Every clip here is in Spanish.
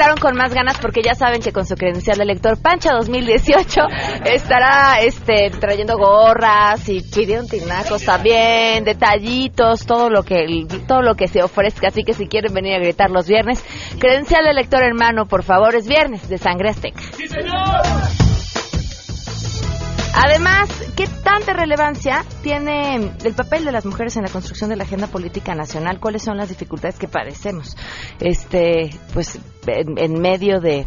despertaron con más ganas porque ya saben que con su credencial de elector Pancha 2018 estará este trayendo gorras y pidieron tinacos también, detallitos, todo lo que todo lo que se ofrezca, así que si quieren venir a gritar los viernes, credencial de elector en mano, por favor, es viernes de Sangre Azteca. ¡Sí, señor! Además, ¿qué tanta relevancia tiene el papel de las mujeres en la construcción de la agenda política nacional? ¿Cuáles son las dificultades que padecemos? Este, pues, en, medio de,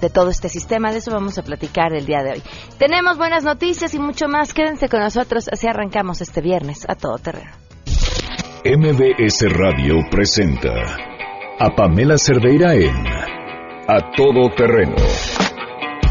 de todo este sistema. De eso vamos a platicar el día de hoy. Tenemos buenas noticias y mucho más. Quédense con nosotros. Así arrancamos este viernes a todo terreno. MBS Radio presenta a Pamela Cerdeira en A Todo Terreno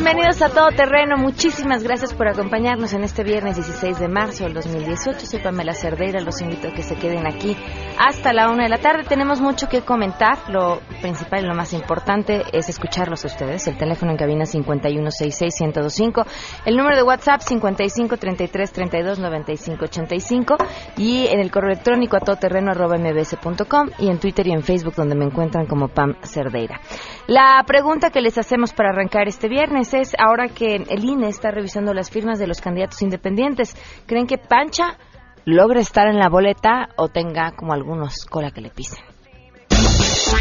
Bienvenidos a Todo Terreno. Muchísimas gracias por acompañarnos en este viernes 16 de marzo del 2018. Soy Pamela Cerdeira, los invito a que se queden aquí hasta la una de la tarde. Tenemos mucho que comentar. Lo principal y lo más importante es escucharlos a ustedes. El teléfono en cabina 5166-1025, el número de WhatsApp 5533329585 y en el correo electrónico a todoterreno.mbs.com y en Twitter y en Facebook donde me encuentran como Pam Cerdeira. La pregunta que les hacemos para arrancar este viernes es, ahora que el INE está revisando las firmas de los candidatos independientes, ¿creen que Pancha logre estar en la boleta o tenga como algunos cola que le pisen?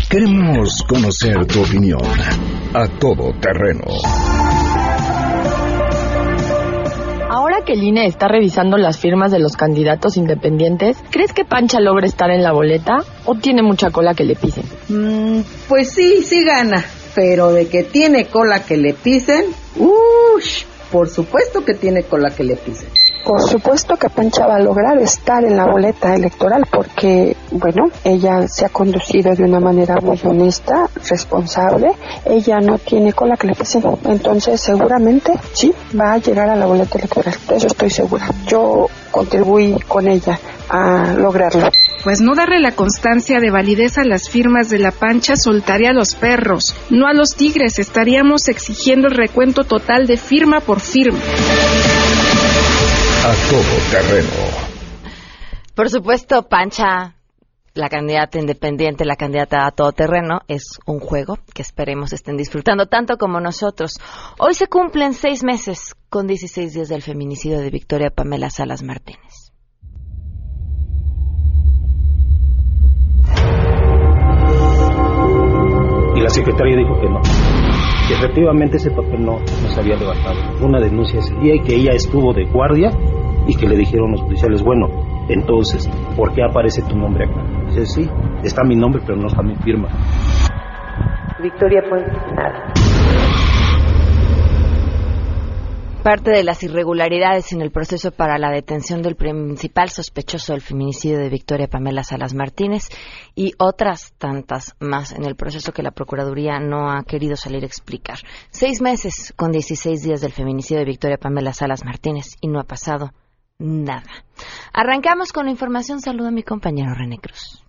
Queremos conocer tu opinión a todo terreno. Ahora que el INE está revisando las firmas de los candidatos independientes, ¿crees que Pancha logra estar en la boleta o tiene mucha cola que le pisen? Mm, pues sí, sí gana, pero de que tiene cola que le pisen, ¡ush! Por supuesto que tiene cola que le pisen. Por supuesto que Pancha va a lograr estar en la boleta electoral porque, bueno, ella se ha conducido de una manera muy honesta, responsable. Ella no tiene cola que le pese. Entonces, seguramente sí va a llegar a la boleta electoral. De eso estoy segura. Yo contribuí con ella a lograrlo. Pues no darle la constancia de validez a las firmas de la pancha soltaría a los perros, no a los tigres. Estaríamos exigiendo el recuento total de firma por firma. A todo terreno. Por supuesto, Pancha, la candidata independiente, la candidata a todo terreno, es un juego que esperemos estén disfrutando tanto como nosotros. Hoy se cumplen seis meses con 16 días del feminicidio de Victoria Pamela Salas Martínez. La secretaria dijo que no que efectivamente ese papel no, no se había levantado. Una denuncia ese día y que ella estuvo de guardia y que le dijeron los policiales, bueno, entonces, ¿por qué aparece tu nombre acá? Dice, sí, está mi nombre, pero no está mi firma. Victoria Puente. Parte de las irregularidades en el proceso para la detención del principal sospechoso del feminicidio de Victoria Pamela Salas Martínez y otras tantas más en el proceso que la Procuraduría no ha querido salir a explicar. Seis meses con 16 días del feminicidio de Victoria Pamela Salas Martínez y no ha pasado nada. Arrancamos con la información. Saludo a mi compañero René Cruz.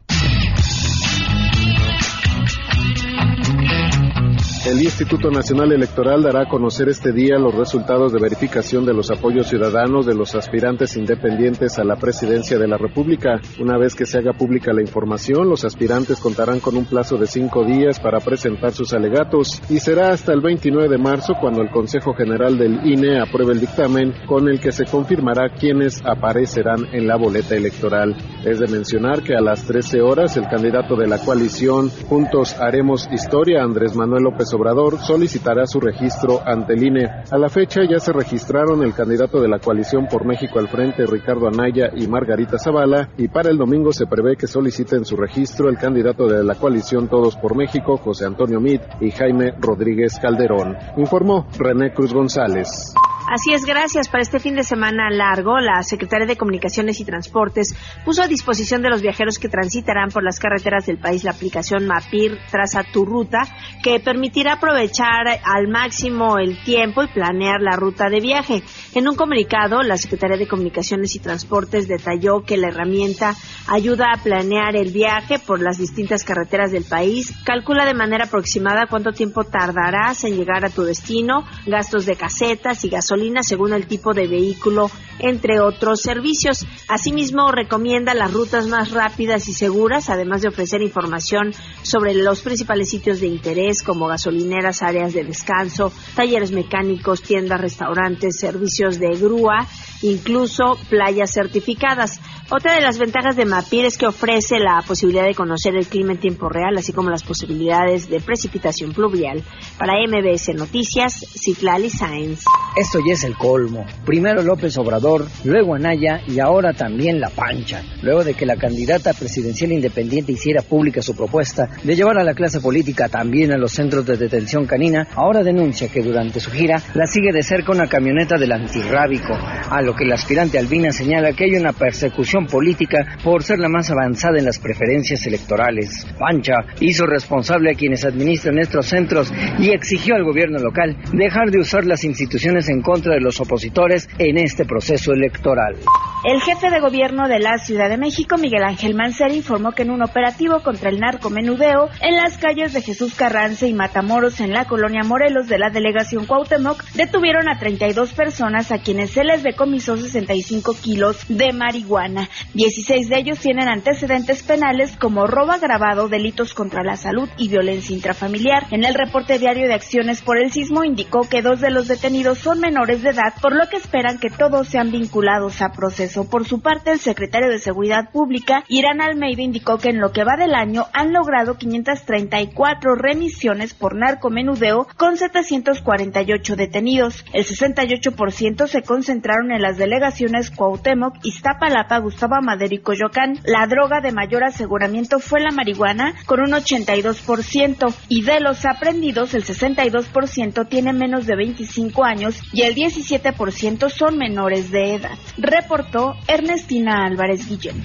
El Instituto Nacional Electoral dará a conocer este día los resultados de verificación de los apoyos ciudadanos de los aspirantes independientes a la presidencia de la República. Una vez que se haga pública la información, los aspirantes contarán con un plazo de cinco días para presentar sus alegatos y será hasta el 29 de marzo cuando el Consejo General del INE apruebe el dictamen con el que se confirmará quiénes aparecerán en la boleta electoral. Es de mencionar que a las 13 horas el candidato de la coalición Juntos Haremos Historia, Andrés Manuel López Obrador solicitará su registro ante el INE. A la fecha ya se registraron el candidato de la coalición por México al frente, Ricardo Anaya y Margarita Zavala, y para el domingo se prevé que soliciten su registro el candidato de la coalición Todos por México, José Antonio Mit y Jaime Rodríguez Calderón. Informó René Cruz González. Así es, gracias. Para este fin de semana largo, la Secretaría de Comunicaciones y Transportes puso a disposición de los viajeros que transitarán por las carreteras del país la aplicación Mapir Traza Tu Ruta, que permitirá aprovechar al máximo el tiempo y planear la ruta de viaje. En un comunicado, la Secretaría de Comunicaciones y Transportes detalló que la herramienta ayuda a planear el viaje por las distintas carreteras del país, calcula de manera aproximada cuánto tiempo tardarás en llegar a tu destino, gastos de casetas y gasolina según el tipo de vehículo, entre otros servicios. Asimismo, recomienda las rutas más rápidas y seguras, además de ofrecer información sobre los principales sitios de interés como gasolineras, áreas de descanso, talleres mecánicos, tiendas, restaurantes, servicios de grúa, incluso playas certificadas. Otra de las ventajas de MAPIR es que ofrece la posibilidad de conocer el clima en tiempo real, así como las posibilidades de precipitación pluvial. Para MBS Noticias, Citlali Sáenz. Esto es el colmo. Primero López Obrador, luego Anaya y ahora también La Pancha. Luego de que la candidata presidencial independiente hiciera pública su propuesta de llevar a la clase política también a los centros de detención canina, ahora denuncia que durante su gira la sigue de cerca una camioneta del antirrábico, a lo que el aspirante Albina señala que hay una persecución política por ser la más avanzada en las preferencias electorales. Pancha hizo responsable a quienes administran estos centros y exigió al gobierno local dejar de usar las instituciones en contra de los opositores en este proceso electoral. El jefe de gobierno de la Ciudad de México, Miguel Ángel Mancera, informó que en un operativo contra el narcomenudeo en las calles de Jesús Carranza y Matamoros en la colonia Morelos de la delegación Cuauhtémoc, detuvieron a 32 personas a quienes se les decomisó 65 kilos de marihuana. 16 de ellos tienen antecedentes penales como robo agravado, delitos contra la salud y violencia intrafamiliar. En el reporte diario de acciones por el sismo indicó que dos de los detenidos son menores de edad, por lo que esperan que todos sean vinculados a procesos por su parte, el secretario de Seguridad Pública, Irán Almeida, indicó que en lo que va del año han logrado 534 remisiones por narcomenudeo con 748 detenidos. El 68% se concentraron en las delegaciones Cuauhtémoc, Iztapalapa, Gustavo Amadero y Coyoacán. La droga de mayor aseguramiento fue la marihuana con un 82% y de los aprendidos el 62% tiene menos de 25 años y el 17% son menores de edad. Reportó Ernestina Álvarez Guillén.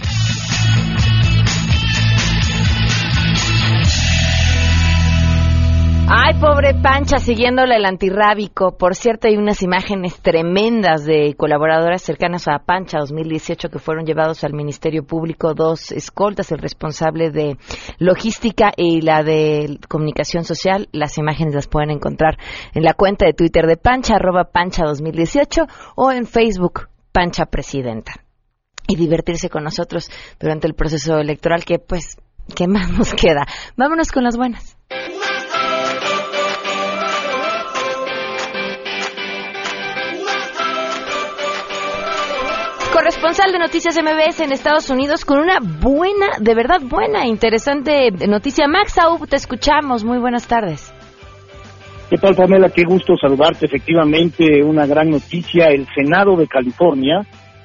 Ay, pobre Pancha, siguiéndole el antirrábico. Por cierto, hay unas imágenes tremendas de colaboradoras cercanas a Pancha 2018 que fueron llevados al Ministerio Público, dos escoltas, el responsable de logística y la de comunicación social. Las imágenes las pueden encontrar en la cuenta de Twitter de Pancha, arroba Pancha 2018 o en Facebook Pancha Presidenta y divertirse con nosotros durante el proceso electoral que pues, ¿qué más nos queda? Vámonos con las buenas. Corresponsal de Noticias MBS en Estados Unidos con una buena, de verdad buena, interesante noticia. Max Aub, te escuchamos. Muy buenas tardes. ¿Qué tal, Pamela? Qué gusto saludarte. Efectivamente, una gran noticia. El Senado de California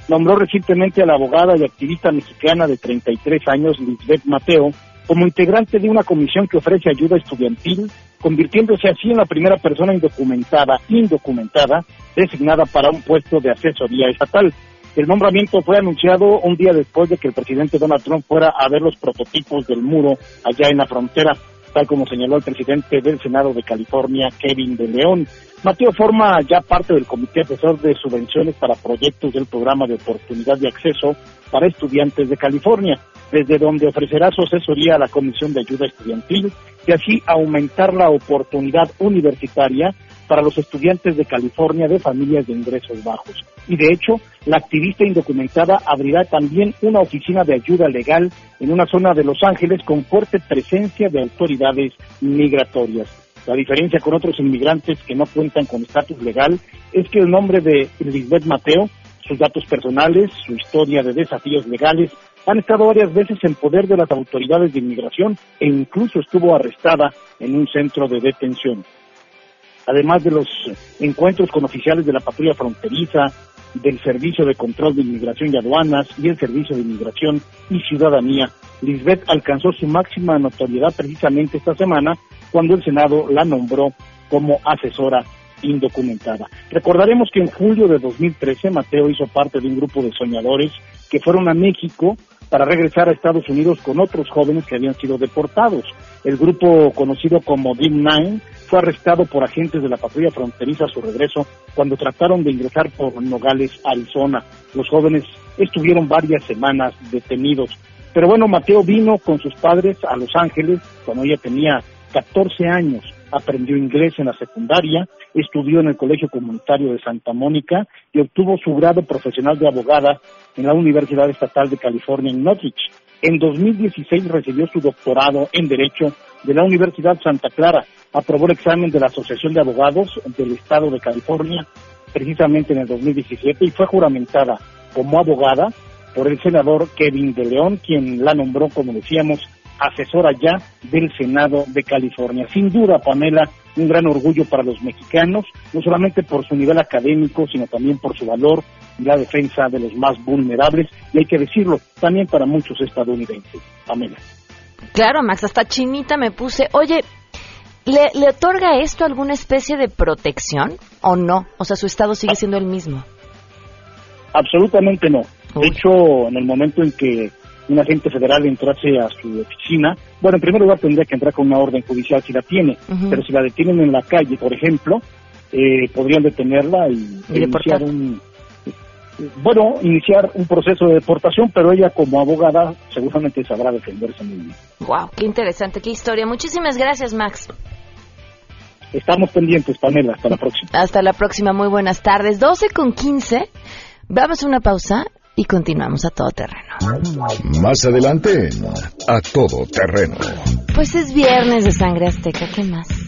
nombró recientemente a la abogada y activista mexicana de 33 años, Lisbeth Mateo, como integrante de una comisión que ofrece ayuda estudiantil, convirtiéndose así en la primera persona indocumentada, indocumentada, designada para un puesto de asesoría estatal. El nombramiento fue anunciado un día después de que el presidente Donald Trump fuera a ver los prototipos del muro allá en la frontera tal como señaló el presidente del Senado de California, Kevin de León. Mateo forma ya parte del Comité Asesor de Subvenciones para Proyectos del Programa de Oportunidad de Acceso para Estudiantes de California, desde donde ofrecerá su asesoría a la Comisión de Ayuda Estudiantil y así aumentar la oportunidad universitaria para los estudiantes de California de familias de ingresos bajos. Y de hecho, la activista indocumentada abrirá también una oficina de ayuda legal en una zona de Los Ángeles con fuerte presencia de autoridades migratorias. La diferencia con otros inmigrantes que no cuentan con estatus legal es que el nombre de Lisbeth Mateo, sus datos personales, su historia de desafíos legales, han estado varias veces en poder de las autoridades de inmigración e incluso estuvo arrestada en un centro de detención además de los encuentros con oficiales de la patrulla fronteriza, del Servicio de Control de Inmigración y Aduanas y el Servicio de Inmigración y Ciudadanía, Lisbeth alcanzó su máxima notoriedad precisamente esta semana cuando el Senado la nombró como asesora indocumentada. Recordaremos que en julio de 2013 Mateo hizo parte de un grupo de soñadores que fueron a México para regresar a Estados Unidos con otros jóvenes que habían sido deportados. El grupo conocido como Dream Nine fue arrestado por agentes de la patrulla fronteriza a su regreso cuando trataron de ingresar por Nogales, Arizona. Los jóvenes estuvieron varias semanas detenidos. Pero bueno, Mateo vino con sus padres a Los Ángeles cuando ella tenía 14 años aprendió inglés en la secundaria, estudió en el Colegio Comunitario de Santa Mónica y obtuvo su grado profesional de abogada en la Universidad Estatal de California en Norwich. En 2016 recibió su doctorado en Derecho de la Universidad Santa Clara. Aprobó el examen de la Asociación de Abogados del Estado de California precisamente en el 2017 y fue juramentada como abogada por el senador Kevin de León, quien la nombró, como decíamos, asesora ya del Senado de California. Sin duda, Pamela, un gran orgullo para los mexicanos, no solamente por su nivel académico, sino también por su valor la defensa de los más vulnerables, y hay que decirlo, también para muchos estadounidenses. Pamela. Claro, Max, hasta chinita me puse. Oye, ¿le, ¿le otorga esto alguna especie de protección o no? O sea, su estado sigue siendo el mismo. Absolutamente no. De hecho, en el momento en que un agente federal entrase a su oficina, bueno, en primer lugar tendría que entrar con una orden judicial si la tiene, pero si la detienen en la calle, por ejemplo, eh, podrían detenerla y, iniciar un bueno, iniciar un proceso de deportación, pero ella como abogada seguramente sabrá defenderse muy bien. Wow, qué interesante, qué historia. Muchísimas gracias, Max. Estamos pendientes, Pamela. Hasta la próxima. Hasta la próxima. Muy buenas tardes. 12 con 15. Vamos a una pausa y continuamos a todo terreno. Más adelante, a todo terreno. Pues es viernes de sangre azteca, ¿qué más?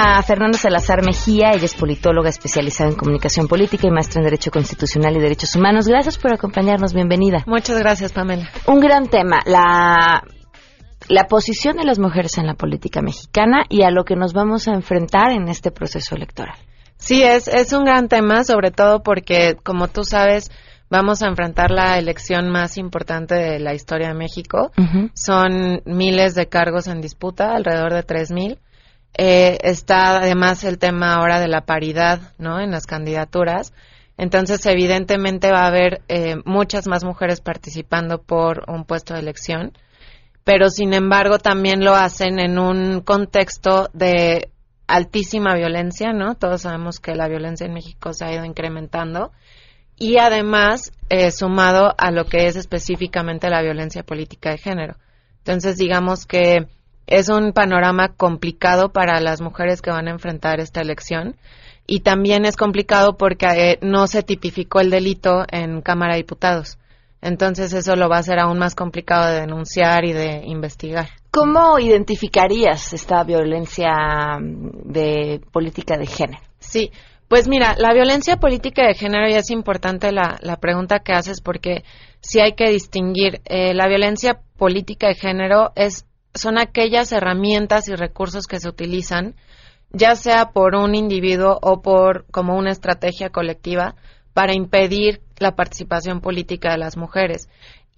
A Fernanda Salazar Mejía. Ella es politóloga especializada en comunicación política y maestra en Derecho Constitucional y Derechos Humanos. Gracias por acompañarnos. Bienvenida. Muchas gracias, Pamela. Un gran tema, la la posición de las mujeres en la política mexicana y a lo que nos vamos a enfrentar en este proceso electoral. Sí, es, es un gran tema, sobre todo porque, como tú sabes, vamos a enfrentar la elección más importante de la historia de México. Son miles de cargos en disputa, alrededor de tres mil. Eh, está además el tema ahora de la paridad, ¿no? En las candidaturas. Entonces, evidentemente va a haber eh, muchas más mujeres participando por un puesto de elección pero sin embargo también lo hacen en un contexto de altísima violencia, ¿no? Todos sabemos que la violencia en México se ha ido incrementando y además eh, sumado a lo que es específicamente la violencia política de género. Entonces, digamos que es un panorama complicado para las mujeres que van a enfrentar esta elección y también es complicado porque eh, no se tipificó el delito en Cámara de Diputados. Entonces eso lo va a hacer aún más complicado de denunciar y de investigar. ¿Cómo identificarías esta violencia mm, de política de género? Sí, pues mira, la violencia política de género ya es importante la, la pregunta que haces porque sí hay que distinguir. Eh, la violencia política de género es, son aquellas herramientas y recursos que se utilizan, ya sea por un individuo o por como una estrategia colectiva, para impedir la participación política de las mujeres.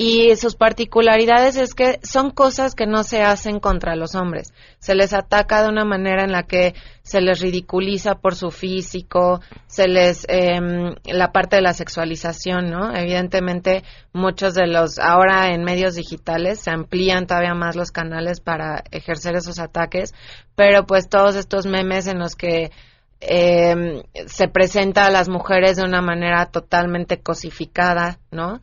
Y sus particularidades es que son cosas que no se hacen contra los hombres. Se les ataca de una manera en la que se les ridiculiza por su físico, se les eh, la parte de la sexualización, ¿no? Evidentemente muchos de los ahora en medios digitales se amplían todavía más los canales para ejercer esos ataques, pero pues todos estos memes en los que eh, se presenta a las mujeres de una manera totalmente cosificada, ¿no?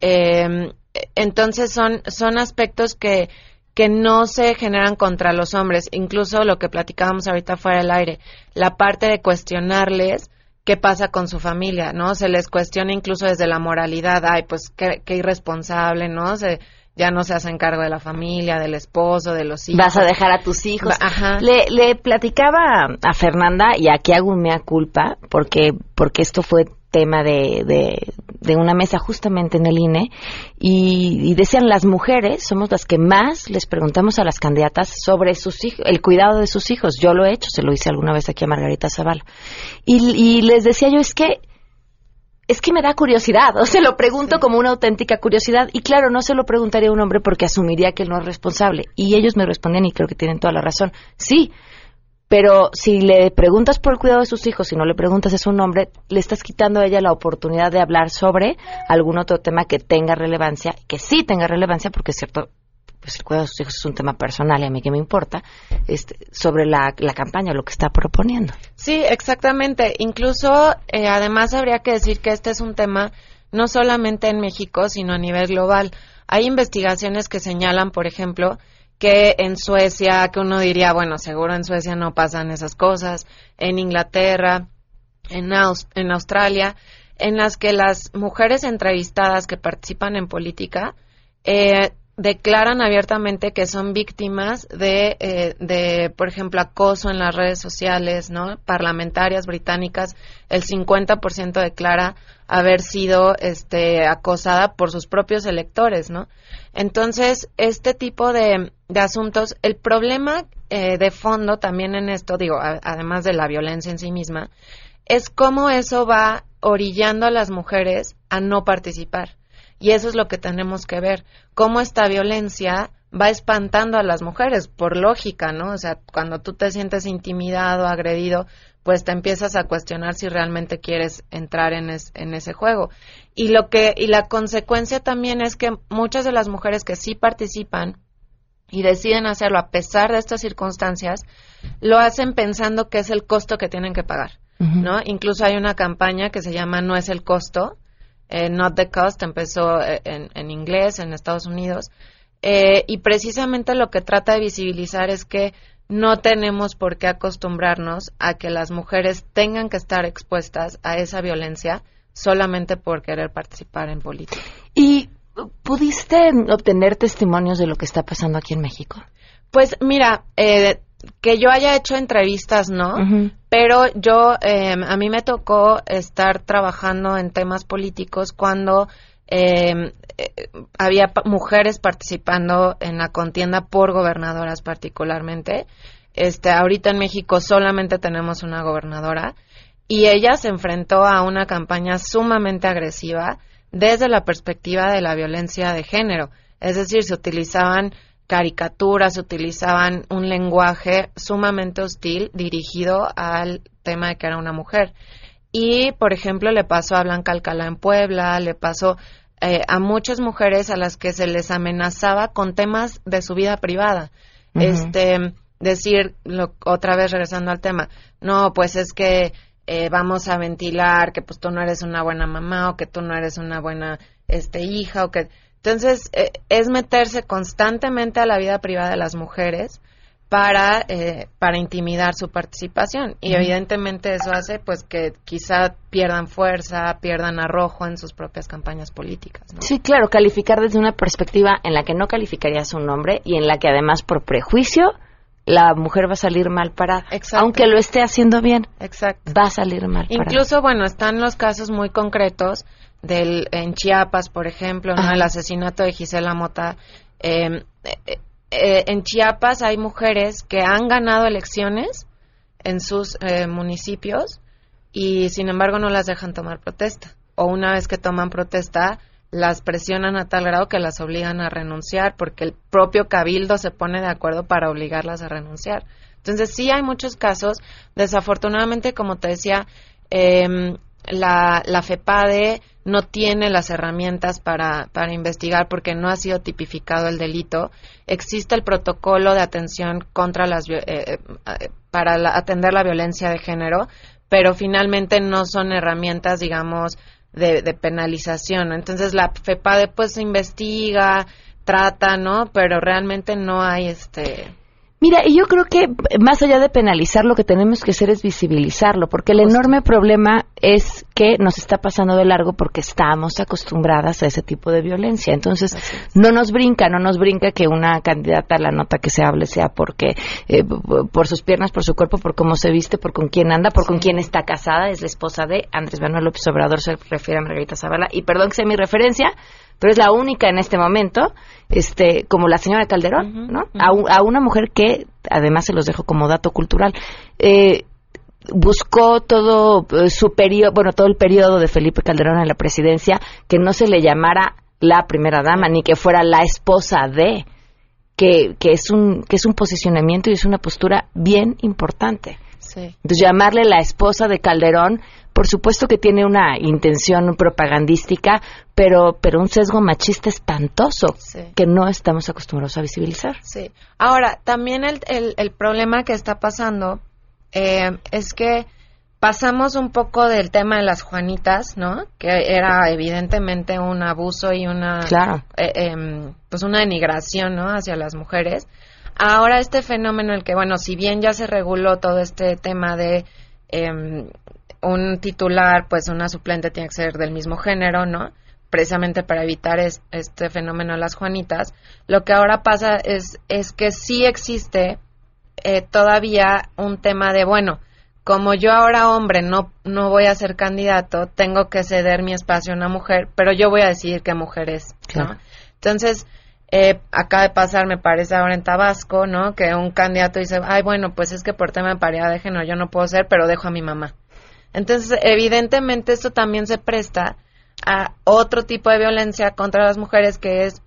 Eh, entonces son, son aspectos que, que no se generan contra los hombres, incluso lo que platicábamos ahorita fuera del aire, la parte de cuestionarles qué pasa con su familia, ¿no? Se les cuestiona incluso desde la moralidad, ay, pues qué, qué irresponsable, ¿no? Se, ya no se hacen cargo de la familia, del esposo, de los hijos. Vas a dejar a tus hijos. Ajá. Le, le platicaba a Fernanda, y aquí hago un mea culpa, porque, porque esto fue tema de, de, de una mesa justamente en el INE, y, y decían las mujeres somos las que más les preguntamos a las candidatas sobre sus hijos, el cuidado de sus hijos. Yo lo he hecho, se lo hice alguna vez aquí a Margarita Zavala. Y, y les decía yo, es que es que me da curiosidad, o se lo pregunto como una auténtica curiosidad. Y claro, no se lo preguntaría a un hombre porque asumiría que él no es responsable. Y ellos me respondían, y creo que tienen toda la razón, sí. Pero si le preguntas por el cuidado de sus hijos y no le preguntas es un hombre, le estás quitando a ella la oportunidad de hablar sobre algún otro tema que tenga relevancia, que sí tenga relevancia, porque es cierto, pues el cuidado de sus hijos es un tema personal y a mí que me importa, este, sobre la, la campaña, lo que está proponiendo. Sí, exactamente. Incluso, eh, además, habría que decir que este es un tema no solamente en México, sino a nivel global. Hay investigaciones que señalan, por ejemplo, que en Suecia, que uno diría, bueno, seguro en Suecia no pasan esas cosas, en Inglaterra, en, en Australia, en las que las mujeres entrevistadas que participan en política eh, declaran abiertamente que son víctimas de, eh, de, por ejemplo, acoso en las redes sociales, ¿no? Parlamentarias británicas, el 50% declara haber sido este, acosada por sus propios electores, ¿no? Entonces, este tipo de, de asuntos, el problema eh, de fondo también en esto, digo, además de la violencia en sí misma, es cómo eso va orillando a las mujeres a no participar. Y eso es lo que tenemos que ver, cómo esta violencia va espantando a las mujeres, por lógica, ¿no? O sea, cuando tú te sientes intimidado, agredido, pues te empiezas a cuestionar si realmente quieres entrar en, en ese juego. Y lo que y la consecuencia también es que muchas de las mujeres que sí participan y deciden hacerlo a pesar de estas circunstancias, lo hacen pensando que es el costo que tienen que pagar, ¿no? Incluso hay una campaña que se llama No es el costo, eh, Not the Cost, empezó eh, en, inglés en Estados Unidos. Eh, y precisamente lo que trata de visibilizar es que no tenemos por qué acostumbrarnos a que las mujeres tengan que estar expuestas a esa violencia solamente por querer participar en política. ¿Y pudiste obtener testimonios de lo que está pasando aquí en México? Pues mira, eh, que yo haya hecho entrevistas, no, pero yo, eh, a mí me tocó estar trabajando en temas políticos cuando em, eh, había mujeres participando en la contienda por gobernadoras particularmente. Este, ahorita en México solamente tenemos una gobernadora y ella se enfrentó a una campaña sumamente agresiva desde la perspectiva de la violencia de género. Es decir, se utilizaban caricaturas, utilizaban un lenguaje sumamente hostil dirigido al tema de que era una mujer. Y, por ejemplo, le pasó a Blanca Alcalá en Puebla, le pasó eh, a muchas mujeres a las que se les amenazaba con temas de su vida privada. Este, decir, otra vez regresando al tema, no, pues es que eh, vamos a ventilar que pues tú no eres una buena mamá o que tú no eres una buena este hija o que entonces, eh, es meterse constantemente a la vida privada de las mujeres para, eh, para intimidar su participación. Y evidentemente eso hace pues que quizá pierdan fuerza, pierdan arrojo en sus propias campañas políticas. Sí, claro, calificar desde una perspectiva en la que no calificaría su nombre y en la que además por prejuicio la mujer va a salir mal parada. Aunque lo esté haciendo bien, Exacto. va a salir mal parada. Incluso, bueno, están los casos muy concretos del en Chiapas, por ejemplo, ¿no? el asesinato de Gisela Mota. Em, eh, eh, en Chiapas hay mujeres que han ganado elecciones en sus eh, municipios y sin embargo no las dejan tomar protesta. O una vez que toman protesta, las presionan a tal grado que las obligan a renunciar porque el propio cabildo se pone de acuerdo para obligarlas a renunciar. Entonces sí hay muchos casos. Desafortunadamente, como te decía, eh, la, la FEPADE no tiene las herramientas para, para investigar porque no ha sido tipificado el delito. Existe el protocolo de atención contra las, eh, eh, para atender la violencia de género, pero finalmente no son herramientas, digamos, de, de penalización. Entonces la FEPADE pues investiga, trata, ¿no? Pero realmente no hay este Mira, y yo creo que más allá de penalizar, lo que tenemos que hacer es visibilizarlo, porque el enorme problema es que nos está pasando de largo porque estamos acostumbradas a ese tipo de violencia. Entonces, no nos brinca, no nos brinca que una candidata a la nota que se hable sea porque eh, por sus piernas, por su cuerpo, por cómo se viste, por con quién anda, por con quién está casada, es la esposa de Andrés Manuel López Obrador, se refiere a Margarita Zavala. Y perdón que sea mi referencia, pero es la única en este momento, este, como la señora Calderón, ¿no? a, una mujer que, además se los dejo como dato cultural, eh, buscó todo eh, su periodo, bueno, todo el periodo de Felipe Calderón en la presidencia, que no se le llamara la primera dama, ni que fuera la esposa de, que, que, es un, que es un posicionamiento y es una postura bien importante. Entonces, llamarle la esposa de Calderón, por supuesto que tiene una intención propagandística, pero, pero un sesgo machista espantoso que no estamos acostumbrados a visibilizar. Sí. Ahora, también el, el, problema que está pasando eh, es que pasamos un poco del tema de las Juanitas, ¿no? Que era evidentemente un abuso y una, eh, em, pues una denigración, ¿no? Hacia las mujeres Ahora este fenómeno, el que, bueno, si bien ya se reguló todo este tema de em, un titular, pues una suplente tiene que ser del mismo género, ¿no? Precisamente para evitar este fenómeno de las Juanitas. Lo que ahora pasa es, es que sí existe eh, todavía un tema de, bueno, como yo ahora hombre no, no voy a ser candidato, tengo que ceder mi espacio a una mujer, pero yo voy a decidir qué mujer es, ¿no? Entonces, eh, acaba de pasar, me parece ahora en Tabasco, ¿no? Que un candidato dice, ay, bueno, pues es que por tema de paridad de género yo no puedo ser, pero dejo a mi mamá. Entonces, evidentemente esto también se presta a otro tipo de violencia contra las mujeres que es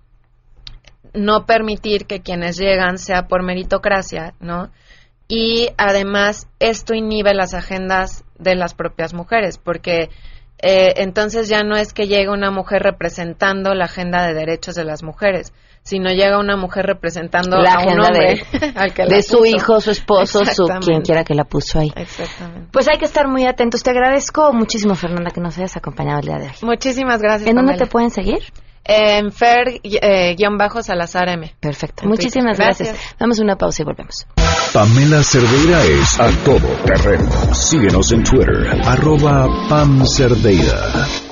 no permitir que quienes llegan sea por meritocracia, ¿no? Y además esto inhibe las agendas de las propias mujeres, porque eh, entonces ya no es que llegue una mujer representando la agenda de derechos de las mujeres, si no llega una mujer representando la a un hombre de, su hijo, su esposo, su quien quiera que la puso ahí. Exactamente. Pues hay que estar muy atentos. Te agradezco muchísimo, Fernanda, que nos hayas acompañado el día de hoy. Muchísimas gracias. ¿En dónde te pueden seguir? En Fer-Salazar eh, M. Perfecto. Muchísimas gracias. gracias. Damos una pausa y volvemos. Pamela Cerdeira es a todo terreno. Síguenos en Twitter, arroba Pam Cerdeira.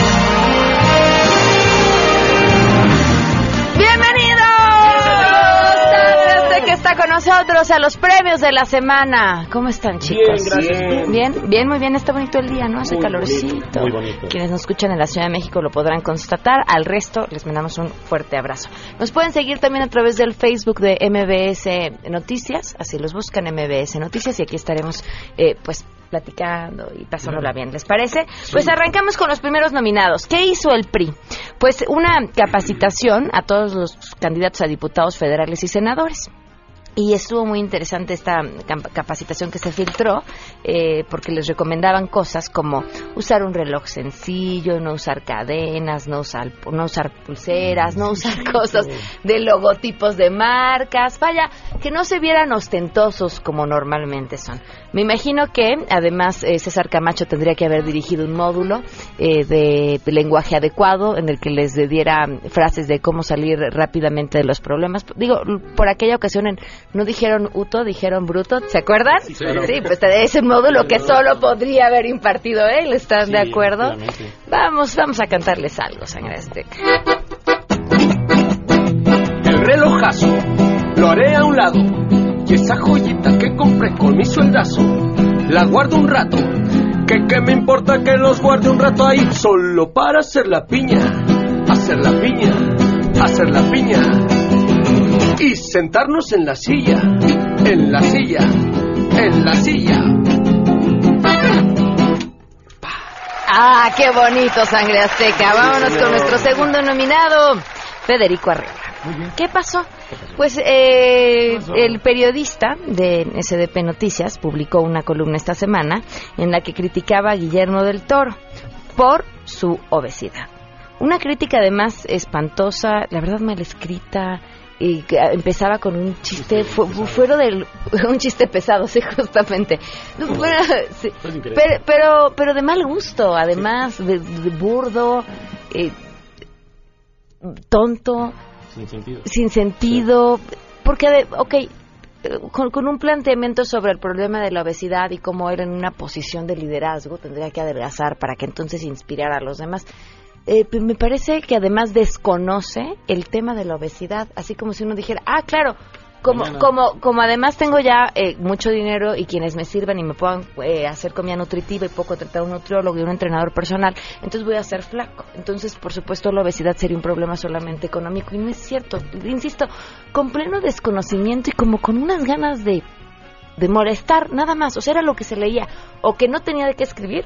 Con nosotros a los premios de la semana. ¿Cómo están, chicos? Bien, Bien, bien, muy bien. Está bonito el día, ¿no? Hace calorcito. muy bonito. Quienes nos escuchan en la Ciudad de México lo podrán constatar. Al resto les mandamos un fuerte abrazo. Nos pueden seguir también a través del Facebook de MBS Noticias. Así los buscan MBS Noticias y aquí estaremos, eh, pues, platicando y pasándola bien. ¿Les parece? Pues arrancamos con los primeros nominados. ¿Qué hizo el PRI? Pues una capacitación a todos los candidatos a diputados federales y senadores y estuvo muy interesante esta capacitación que se filtró eh, porque les recomendaban cosas como usar un reloj sencillo, no usar cadenas, no usar, no usar pulseras, no usar cosas de logotipos de marcas, vaya, que no se vieran ostentosos como normalmente son. Me imagino que además eh, César Camacho tendría que haber dirigido un módulo eh, de lenguaje adecuado en el que les diera frases de cómo salir rápidamente de los problemas. Digo, por aquella ocasión en no dijeron Uto, dijeron Bruto, ¿se acuerdan? Sí, pues es el módulo que solo podría haber impartido él, ¿están de acuerdo? Vamos, vamos a cantarles algo, sangre azteca. El relojazo lo haré a un lado y esa joyita que compré con mi sueldazo la guardo un rato. Que qué me importa que los guarde un rato ahí solo para hacer la piña, hacer la piña, hacer la piña y sentarnos en la silla, en la silla, en la silla. Ah, qué bonito, sangre azteca. Vámonos con nuestro segundo nominado, Federico Arreola. ¿Qué pasó? Pues eh, el periodista de SDP Noticias publicó una columna esta semana en la que criticaba a Guillermo del Toro por su obesidad. Una crítica además espantosa, la verdad mal escrita, y que empezaba con un chiste fu- fu- fuera del un chiste pesado sí justamente sí. pero, pero pero de mal gusto además de, de burdo eh, tonto Sin sentido. sin sentido, porque, ok, eh, con, con un planteamiento sobre el problema de la obesidad y cómo él en una posición de liderazgo tendría que adelgazar para que entonces inspirara a los demás. Eh, me parece que además desconoce el tema de la obesidad, así como si uno dijera, ah, claro, como, Mañana. como, como además tengo ya eh, mucho dinero y quienes me sirvan y me puedan eh, hacer comida nutritiva y puedo contratar un nutriólogo y un entrenador personal, entonces voy a ser flaco. Entonces, por supuesto, la obesidad sería un problema solamente económico y no es cierto. Insisto, con pleno desconocimiento y como con unas ganas de, de molestar, nada más. O sea, era lo que se leía. O que no tenía de qué escribir,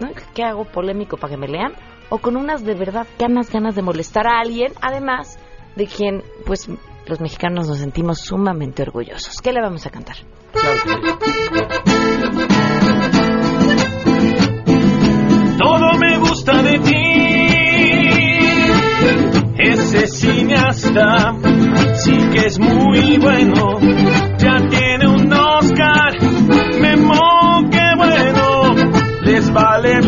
¿no? ¿Qué hago polémico para que me lean? O con unas de verdad ganas, ganas de molestar a alguien, además de quien, pues, los mexicanos nos sentimos sumamente orgullosos. ¿Qué le vamos a cantar? Todo me gusta de ti. Ese cineasta sí que es muy bueno. Ya tiene un Oscar. Memo, qué bueno. Les vale.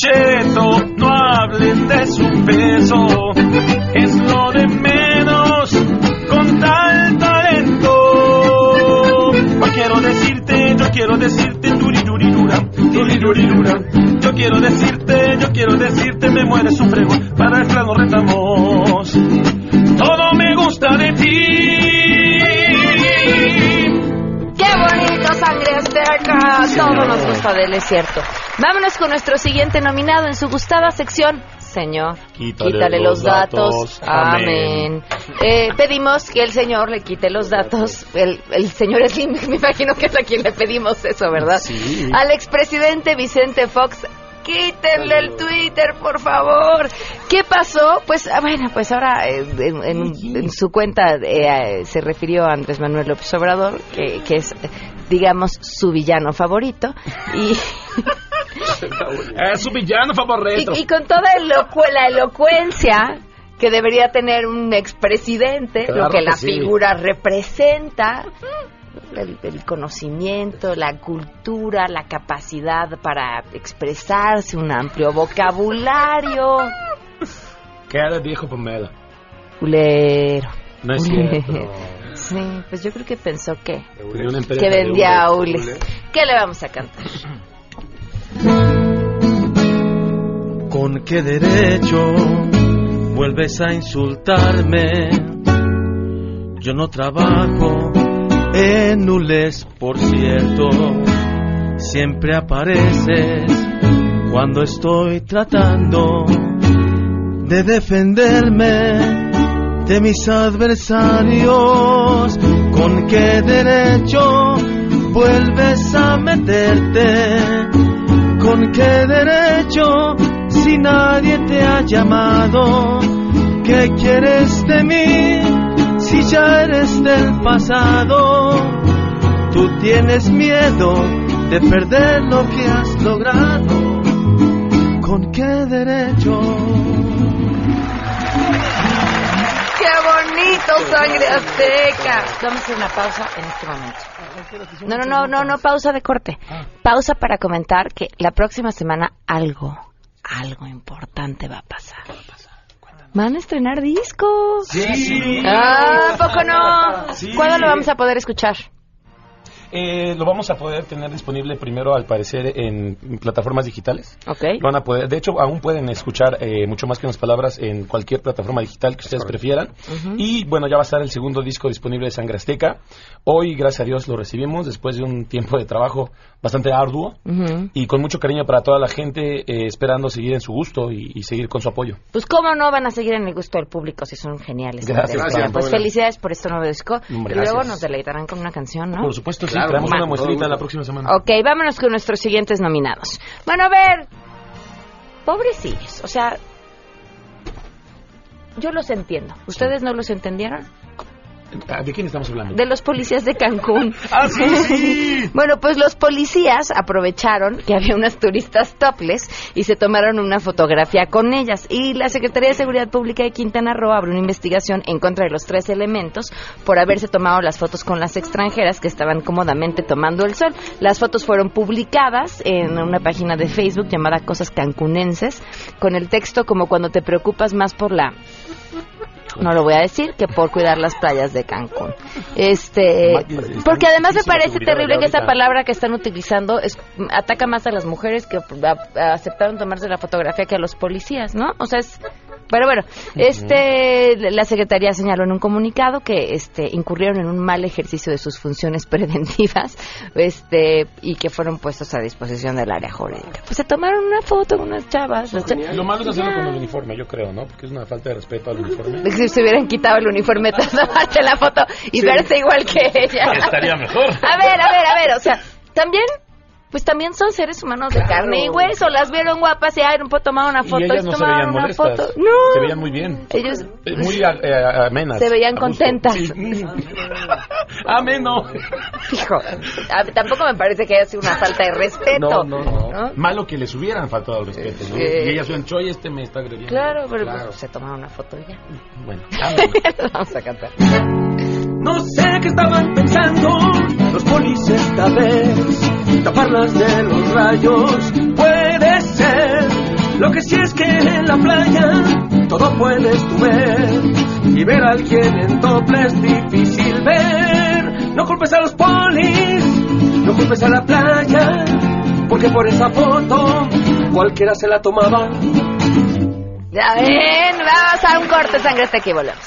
Cheto, no hablen de su peso. Es lo de menos con tal talento. Yo quiero decirte, yo quiero decirte, turirurirura, turirurirura. Yo quiero decirte, yo quiero decirte, me muere su fregón, para el plan nos Gusta de él, es cierto. Vámonos con nuestro siguiente nominado en su gustada sección. Señor, Quítale los los datos. datos. Amén. Eh, pedimos que el señor le quite los datos. El, el señor Slim, me imagino que es a quien le pedimos eso, ¿verdad? Sí. Al expresidente Vicente Fox. Quítenle el Twitter, por favor. ¿Qué pasó? Pues, ah, bueno, pues ahora eh, en, en- en su cuenta eh, se refirió a Andrés Manuel López Obrador, que, que es, digamos, su villano favorito. Y, Es su villano favorito. y, y con toda elocu- la elocuencia que debería tener un expresidente, lo que que la sí. figura representa, el, el conocimiento, la cultura, la capacidad para expresarse, un amplio vocabulario. ¿Qué le dijo Pamela? Culero. No es Culero. cierto. Sí, pues yo creo que pensó que, Tenía una empresa que vendía hule. hules. ¿Qué le vamos a cantar? ¿Con qué derecho vuelves a insultarme? Yo no trabajo en Nules, por cierto. Siempre apareces cuando estoy tratando de defenderme de mis adversarios. ¿Con qué derecho vuelves a meterte? ¿Con qué derecho si nadie te ha llamado? ¿Qué quieres de mí si ya eres del pasado? Tú tienes miedo de perder lo que has logrado. ¿Con qué derecho? Bonito, sangre azteca! Vamos a hacer una pausa en este momento. No, no, no, no, no, pausa de corte. Pausa para comentar que la próxima semana algo, algo importante va a pasar. Van a estrenar discos. Sí. Ah, ¿a poco no? ¿Cuándo lo vamos a poder escuchar? Eh, lo vamos a poder tener disponible primero, al parecer, en plataformas digitales. Ok. Lo van a poder, de hecho, aún pueden escuchar eh, mucho más que unas palabras en cualquier plataforma digital que ustedes prefieran. Y bueno, ya va a estar el segundo disco disponible de Sangre Azteca. Hoy, gracias a Dios, lo recibimos después de un tiempo de trabajo bastante arduo y con mucho cariño para toda la gente, eh, esperando seguir en su gusto y, y seguir con su apoyo. Pues cómo no van a seguir en el gusto del público si son geniales. Gracias? Paula. Pues felicidades por este nuevo disco. Hombre, y luego gracias. nos deleitarán con una canción, ¿no? Por supuesto, sí, Claro, traemos una muestrita la próxima semana. Ok, vámonos con nuestros siguientes nominados. Bueno, a ver. Pobrecillos, o sea. yo los entiendo. ¿Ustedes no los entendieron? Ah, ¿De quién estamos hablando? De los policías de Cancún. ¡Ah, sí, sí! bueno, pues los policías aprovecharon que había unas turistas topless y se tomaron una fotografía con ellas. Y la Secretaría de Seguridad Pública de Quintana Roo abrió una investigación en contra de los tres elementos por haberse tomado las fotos con las extranjeras que estaban cómodamente tomando el sol. Las fotos fueron publicadas en una página de Facebook llamada Cosas Cancunenses, con el texto como cuando te preocupas más por la no lo voy a decir, que por cuidar las playas de Cancún. Este, porque además me parece terrible que esta palabra que están utilizando es, ataca más a las mujeres que aceptaron tomarse la fotografía que a los policías, ¿no? O sea, es pero bueno, este, la Secretaría señaló en un comunicado que este, incurrieron en un mal ejercicio de sus funciones preventivas este, y que fueron puestos a disposición del área jurídica. Pues se tomaron una foto con unas chavas. Lo malo es hacerlo con el uniforme, yo creo, ¿no? Porque es una falta de respeto al uniforme. Si se hubieran quitado el uniforme, tomarte la foto y verse igual que ella. Estaría mejor. A ver, a ver, a ver, o sea, también pues también son seres humanos de carne y hueso. Las vieron guapas y, ay, no puedo tomar una foto. Y ellas no se veían una molestas. foto. No. Se veían muy bien. Ellos Eh, Muy eh, amenas. se veían a contentas. Sí. Ameno. Hijo, a- tampoco me parece que haya sido una falta de respeto. No, no, no, ¿no? Malo que les hubieran faltado el respeto, ¿no? Eh, y ellas hubieran dicho, oye, este me está agrediendo. Claro, pero Claro. pues, se tomaron una foto y ya. Bueno, Vamos a cantar. No sé qué estaban pensando los polis esta vez. Taparlas de los rayos puede ser. Lo que sí es que en la playa todo puedes tú ver. Y ver a alguien en doble es difícil ver. No culpes a los polis, no culpes a la playa. Porque por esa foto cualquiera se la tomaba. Ya ven, vamos a un corte sangre hasta aquí volvemos.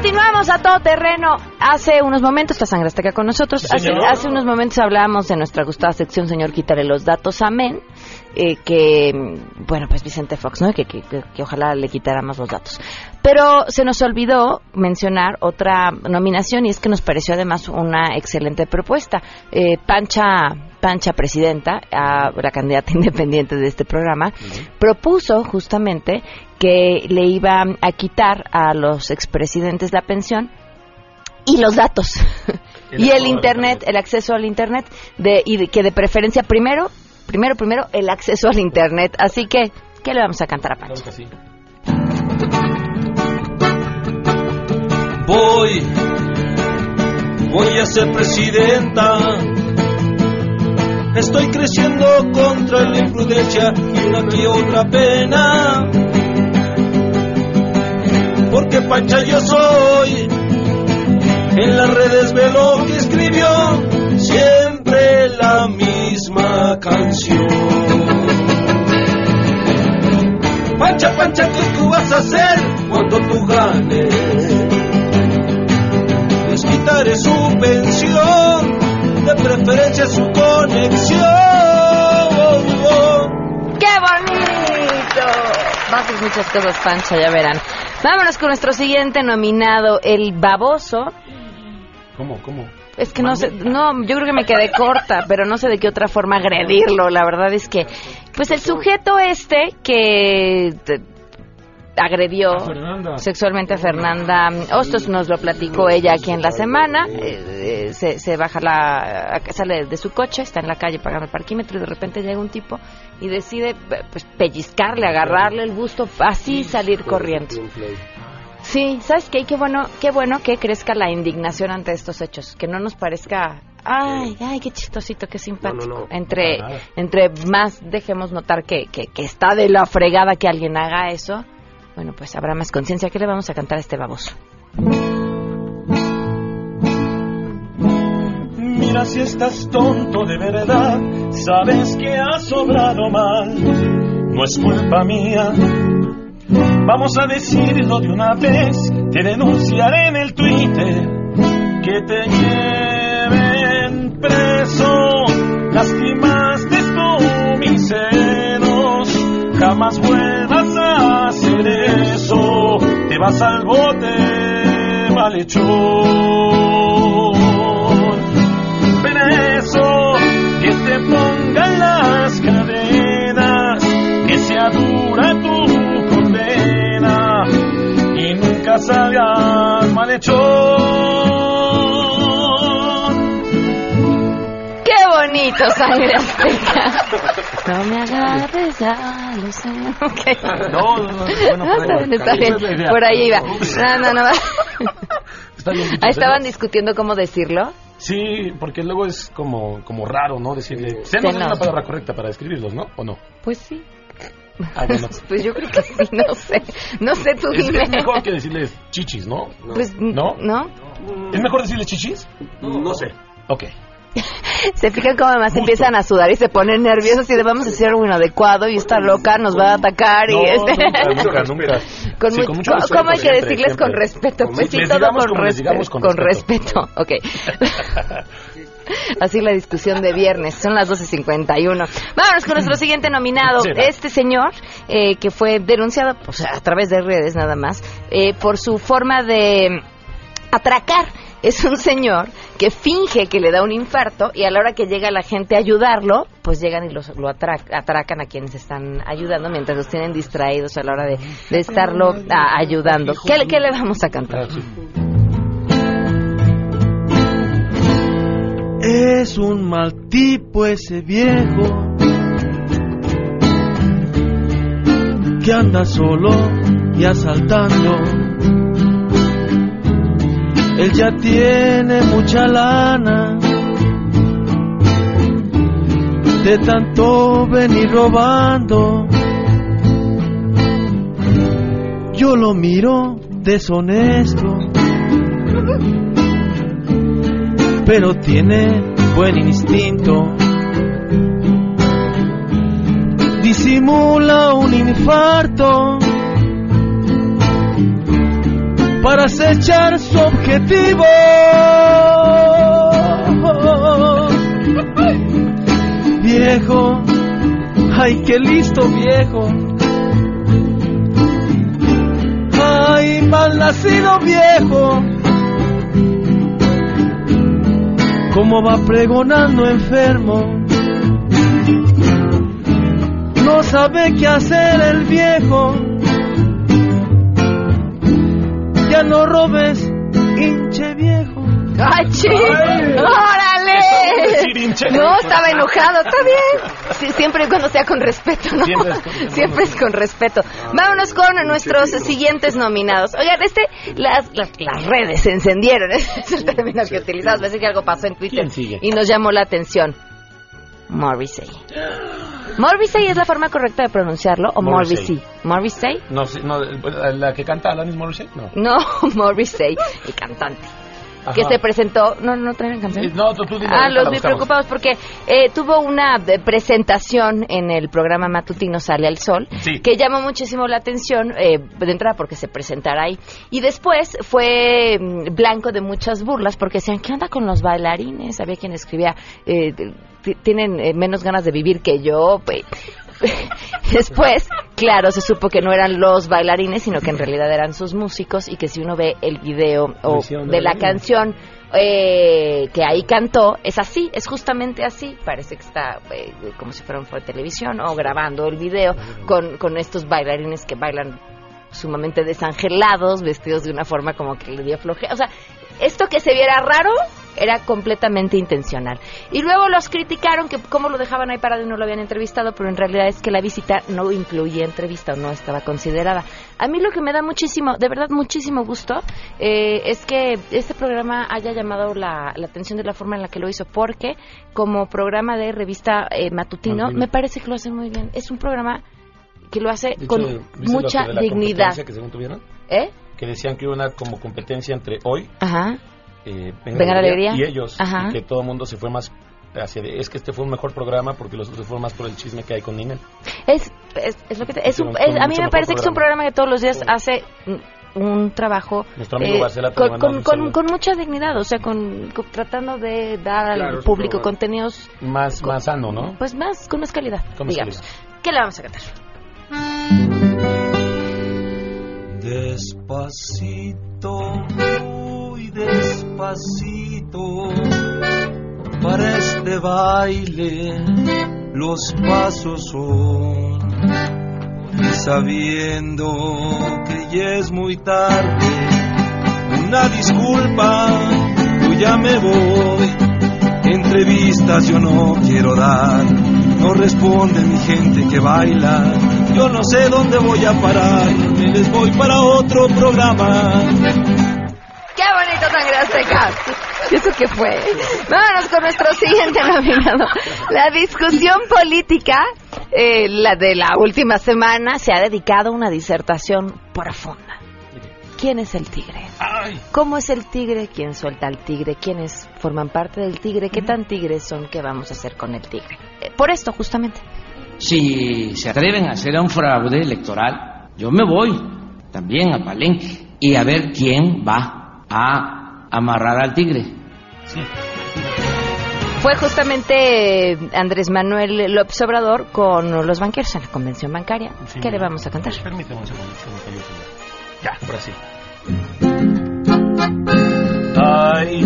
Continuamos a todo terreno. Hace unos momentos, la sangre está acá con nosotros. Hace, hace unos momentos hablábamos de nuestra gustada sección, señor, quítale los datos, amén. Eh, que, bueno, pues Vicente Fox, ¿no? Que, que, que- ojalá le quitáramos los datos. Pero se nos olvidó mencionar otra nominación y es que nos pareció además una excelente propuesta. Eh, Pancha, Pancha Presidenta, a la candidata independiente de este programa, propuso justamente que le iba a quitar a los expresidentes la pensión y los datos y el internet, el acceso al internet de, y de- que de preferencia primero, primero, primero el acceso al internet. Así que, ¿qué le vamos a cantar a Pancho? Voy, voy a ser presidenta. Estoy creciendo contra la imprudencia y una que otra pena. Porque Pancha yo soy. En las redes ve lo que escribió. Siempre la misma canción. Pancha, Pancha, ¿qué tú vas a hacer cuando tú ganes? Les quitaré su pensión, de preferencia su conexión. ¡Qué bonito! Va a hacer muchas cosas, Pancha, ya verán. Vámonos con nuestro siguiente nominado, el baboso. ¿Cómo, cómo? Es que no sé, no, yo creo que me quedé corta, pero no sé de qué otra forma agredirlo. La verdad es que, pues el sujeto este que te- agredió sexualmente a Fernanda Hostos, nos lo platicó ella aquí en la semana. eh, eh, se, se baja la, sale de su coche, está en la calle pagando el parquímetro y de repente llega un tipo y decide pues pellizcarle, agarrarle el busto, así salir corriendo. Sí, ¿sabes qué? Qué bueno, qué bueno que crezca la indignación ante estos hechos, que no nos parezca, ay, ay, qué chistosito, qué simpático. entre, para nada. entre más dejemos notar que, que, que está de la fregada que alguien haga eso, bueno, pues habrá más conciencia. ¿Qué le vamos a cantar a este baboso? Mira si estás tonto de verdad, sabes que has sobrado mal, no es culpa mía. Vamos a decirlo de una vez, te denunciaré en el Twitter que te lleven preso. Lastimaste tú mis senos, jamás vuelvas a hacer eso. Te vas al bote, malhechor. Malhechor. ¡Qué bonito, sangre azteca! No me agarres ya, lo sé. Ok. No, no, no, bueno, por está ahí bien, está la. Por ahí iba. No, no, no. Está bien dicho, estaban ¿no? discutiendo cómo decirlo. Sí, porque luego es como, como raro, ¿no? Decirle. Senos es una palabra correcta para describirlos, ¿no? ¿O no? Pues sí. Ah, bueno. Pues yo creo que sí, no sé. No sé, tú Es, dime. es mejor que decirles chichis, ¿no? Pues, ¿No? ¿no? ¿Es mejor decirles chichis? No, sé. Ok. Se fijan cómo además empiezan a sudar y se ponen nerviosos y de vamos a hacer algo inadecuado y esta loca nos va a atacar y No, este... nunca, nunca, nunca. Con Sí, mu- con mucho ¿Cómo- respeto ¿Cómo hay que siempre, decirles con siempre. respeto? Con- Pues sí, todo con, como les respe- digamos con con respeto. respeto. Ok. Así la discusión de viernes. Son las 12.51. Vámonos con nuestro siguiente nominado. Sí. Este señor, eh, que fue denunciado sea, a través de redes nada más, eh, por su forma de atracar. Es un señor que finge que le da un infarto y a la hora que llega la gente a ayudarlo, pues llegan y los, lo atra- atracan a quienes están ayudando mientras los tienen distraídos a la hora de, de estarlo a- ayudando. ¿Qué, le- ¿Qué le vamos a cantar? Es un mal tipo ese viejo que anda solo y asaltando. Él ya tiene mucha lana de tanto venir robando. Yo lo miro deshonesto pero tiene buen instinto. Disimula un infarto para acechar su objetivo. Viejo, ay, qué listo viejo. Ay, mal nacido viejo. Como va pregonando enfermo. No sabe qué hacer el viejo. Ya no robes, hinche viejo. ¡Ay, chi! Ay. ¡Órale! No, estaba enojado, está bien. Sí, siempre y cuando sea con respeto, ¿no? Siempre es con- Siempre es con respeto. Vámonos con nuestros siguientes nominados. Oigan, este, las, las, las redes se encendieron, es el término que utilizamos. Parece que algo pasó en Twitter y nos llamó la atención. Morrissey. ¿Morrissey es la forma correcta de pronunciarlo o Morrissey. Morrissey? ¿Morrissey? No, no, la que canta Alanis Morissette, no. No, Morrissey, el cantante. Que se presentó. No, no traen canción. Eh, No, tú, tú dile, Ah, los buscamos. preocupados porque eh, tuvo una eh, presentación en el programa matutino Sale al Sol Sí. que llamó muchísimo la atención eh, de entrada porque se presentara ahí y después fue mm, blanco de muchas burlas porque decían ¿qué onda con los bailarines? Había quien escribía eh, tienen eh, menos ganas de vivir que yo pues. Después, claro, se supo que no eran los bailarines, sino que en realidad eran sus músicos y que si uno ve el video o de la canción eh, que ahí cantó, es así, es justamente así. Parece que está eh, como si fuera por televisión o grabando el video con, con estos bailarines que bailan sumamente desangelados, vestidos de una forma como que le dio flojera. O sea, esto que se viera raro era completamente intencional. Y luego los criticaron que cómo lo dejaban ahí parado y no lo habían entrevistado, pero en realidad es que la visita no incluía entrevista o no estaba considerada. A mí lo que me da muchísimo, de verdad muchísimo gusto, eh, es que este programa haya llamado la, la atención de la forma en la que lo hizo, porque como programa de revista eh, matutino, me parece que lo hace muy bien. Es un programa que lo hace hecho, con ¿viste lo mucha dignidad. que según tuvieron? ¿Eh? Que decían que hubo una como competencia entre hoy, Ajá. Eh, Venga la Alegría. y ellos, Ajá. y que todo el mundo se fue más hacia de- es que este fue un mejor programa porque los otros se fueron más por el chisme que hay con Ninel. Es, es, es lo que te- es un- es- a mí me parece que es un programa que todos los días hace un trabajo Nuestro amigo eh, con, con, con- mucha dignidad, o sea, con, con- tratando de dar al Claro, público contenidos Más, más sano, ¿no? pues más con más calidad, Con más digamos. ¿Qué le vamos a cantar? Despacito, despacito, para este baile los pasos son. Y sabiendo que ya es muy tarde, una disculpa, yo ya me voy. Entrevistas yo no quiero dar, no responde mi gente que baila. Yo no sé dónde voy a parar, me les voy para otro programa. ¡Qué bonito sangre azteca! ¿Y eso qué fue? Vámonos con nuestro siguiente nominado. La discusión política, eh, la de la última semana, se ha dedicado a una disertación profunda. ¿Quién es el tigre? ¿Cómo es el tigre? ¿Quién suelta al tigre? ¿Quiénes forman parte del tigre? ¿Qué tan tigres son? ¿Qué vamos a hacer con el tigre? Eh, por esto, justamente. Si se atreven a hacer un fraude electoral, yo me voy también a Palenque y a ver quién va a amarrar al tigre. Fue justamente eh, Andrés Manuel López Obrador con los banqueros en la convención bancaria. ¿Qué le vamos a cantar? Permíteme un segundo. se me cayó el celular. Ya, ahora sí. Ay,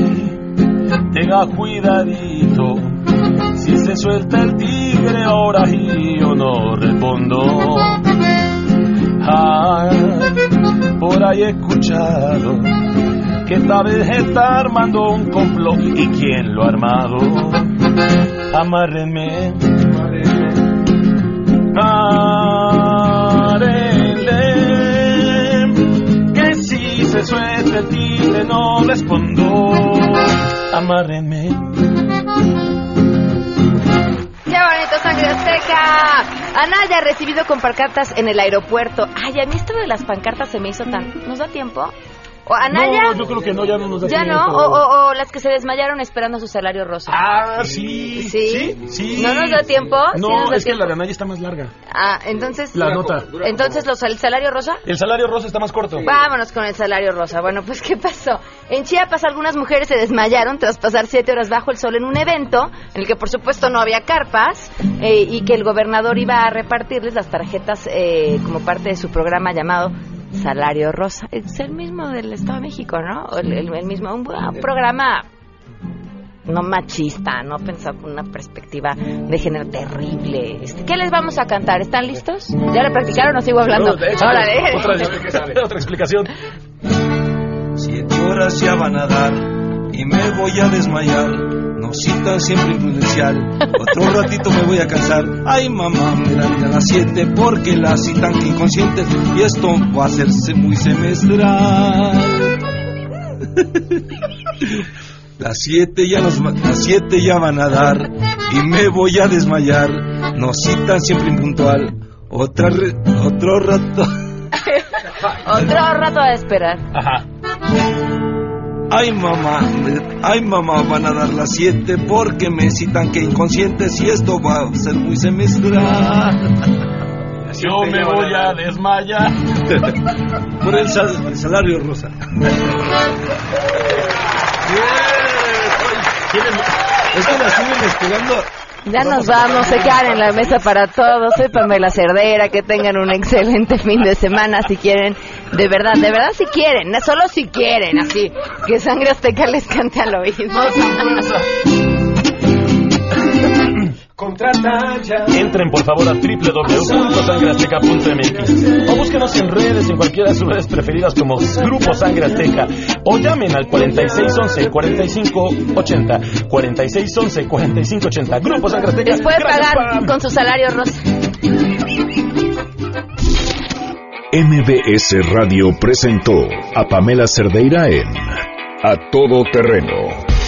tenga cuidadito. Si se suelta el tigre ahora y yo no respondo. Ay, por ahí he escuchado que esta vez está armando un complot. ¿Y quién lo ha armado? Amárrenme. Amárrenle. Que si se suelta el tigre no respondo. Amárrenme. ¡Qué bonito, sangre azteca! Anaya recibido con pancartas en el aeropuerto. Ay, a mí esto de las pancartas se me hizo tan... ¿Nos da tiempo? ¿O Anaya? No, yo creo que no, ya no nos da ¿Ya tiempo. no? O, o- o las que se desmayaron esperando su salario rosa. Ah, sí. ¿Sí? Sí. ¿No nos da tiempo? Sí No, nos da es que la de Anaya está más larga. Ah, entonces... La nota. Entonces, los, ¿el salario rosa? El salario rosa está más corto. Vámonos con el salario rosa. Bueno, pues ¿qué pasó? En Chiapas algunas mujeres se desmayaron tras pasar siete horas bajo el sol en un evento en el que por supuesto no había carpas eh, y que el gobernador iba a repartirles las tarjetas eh, como parte de su programa llamado Salario Rosa. Es el mismo del Estado de México, ¿no? El, el- el mismo, un, un programa no machista, no pensado con una perspectiva de género terrible. Este, ¿Qué les vamos a cantar? ¿Están listos? ¿Ya lo practicaron o sigo hablando? No, de hecho, Órale. otra, otra explicación. Siete horas ya van a dar y me voy a desmayar. Nos citan siempre imprudencial. Otro ratito me voy a cansar. Ay, mamá, me dan a las siete porque la citan que inconscientes. Y esto va a hacerse muy semestral. Las siete ya nos, las siete ya van a dar y me voy a desmayar. Nos citan siempre impuntual. Otra re- otro rato. Otro rato a esperar. Ajá. Ay mamá, ay mamá, van a dar las siete porque me citan que inconscientes y esto va a ser muy semestral. Yo me voy a desmayar. Por el, sal- el salario rosa. Es que la siguen esperando. Ya nos vamos, se quedan en la mesa para todos. Soy Pamela Cerdera, que tengan un excelente fin de semana si quieren. De verdad, de verdad si quieren, solo si quieren, así. Que Sangre Azteca les cante al oído. Contrata ya. Entren por favor a www.sangreazteca.mx o búsquenos en redes, en cualquiera de sus redes preferidas como Grupo Sangre Azteca o llamen al 4611-4580. 4611-4580. Grupo Sangre Azteca. Les puede pagar con su salario rosa. MBS Radio presentó a Pamela Cerdeira en A Todo Terreno.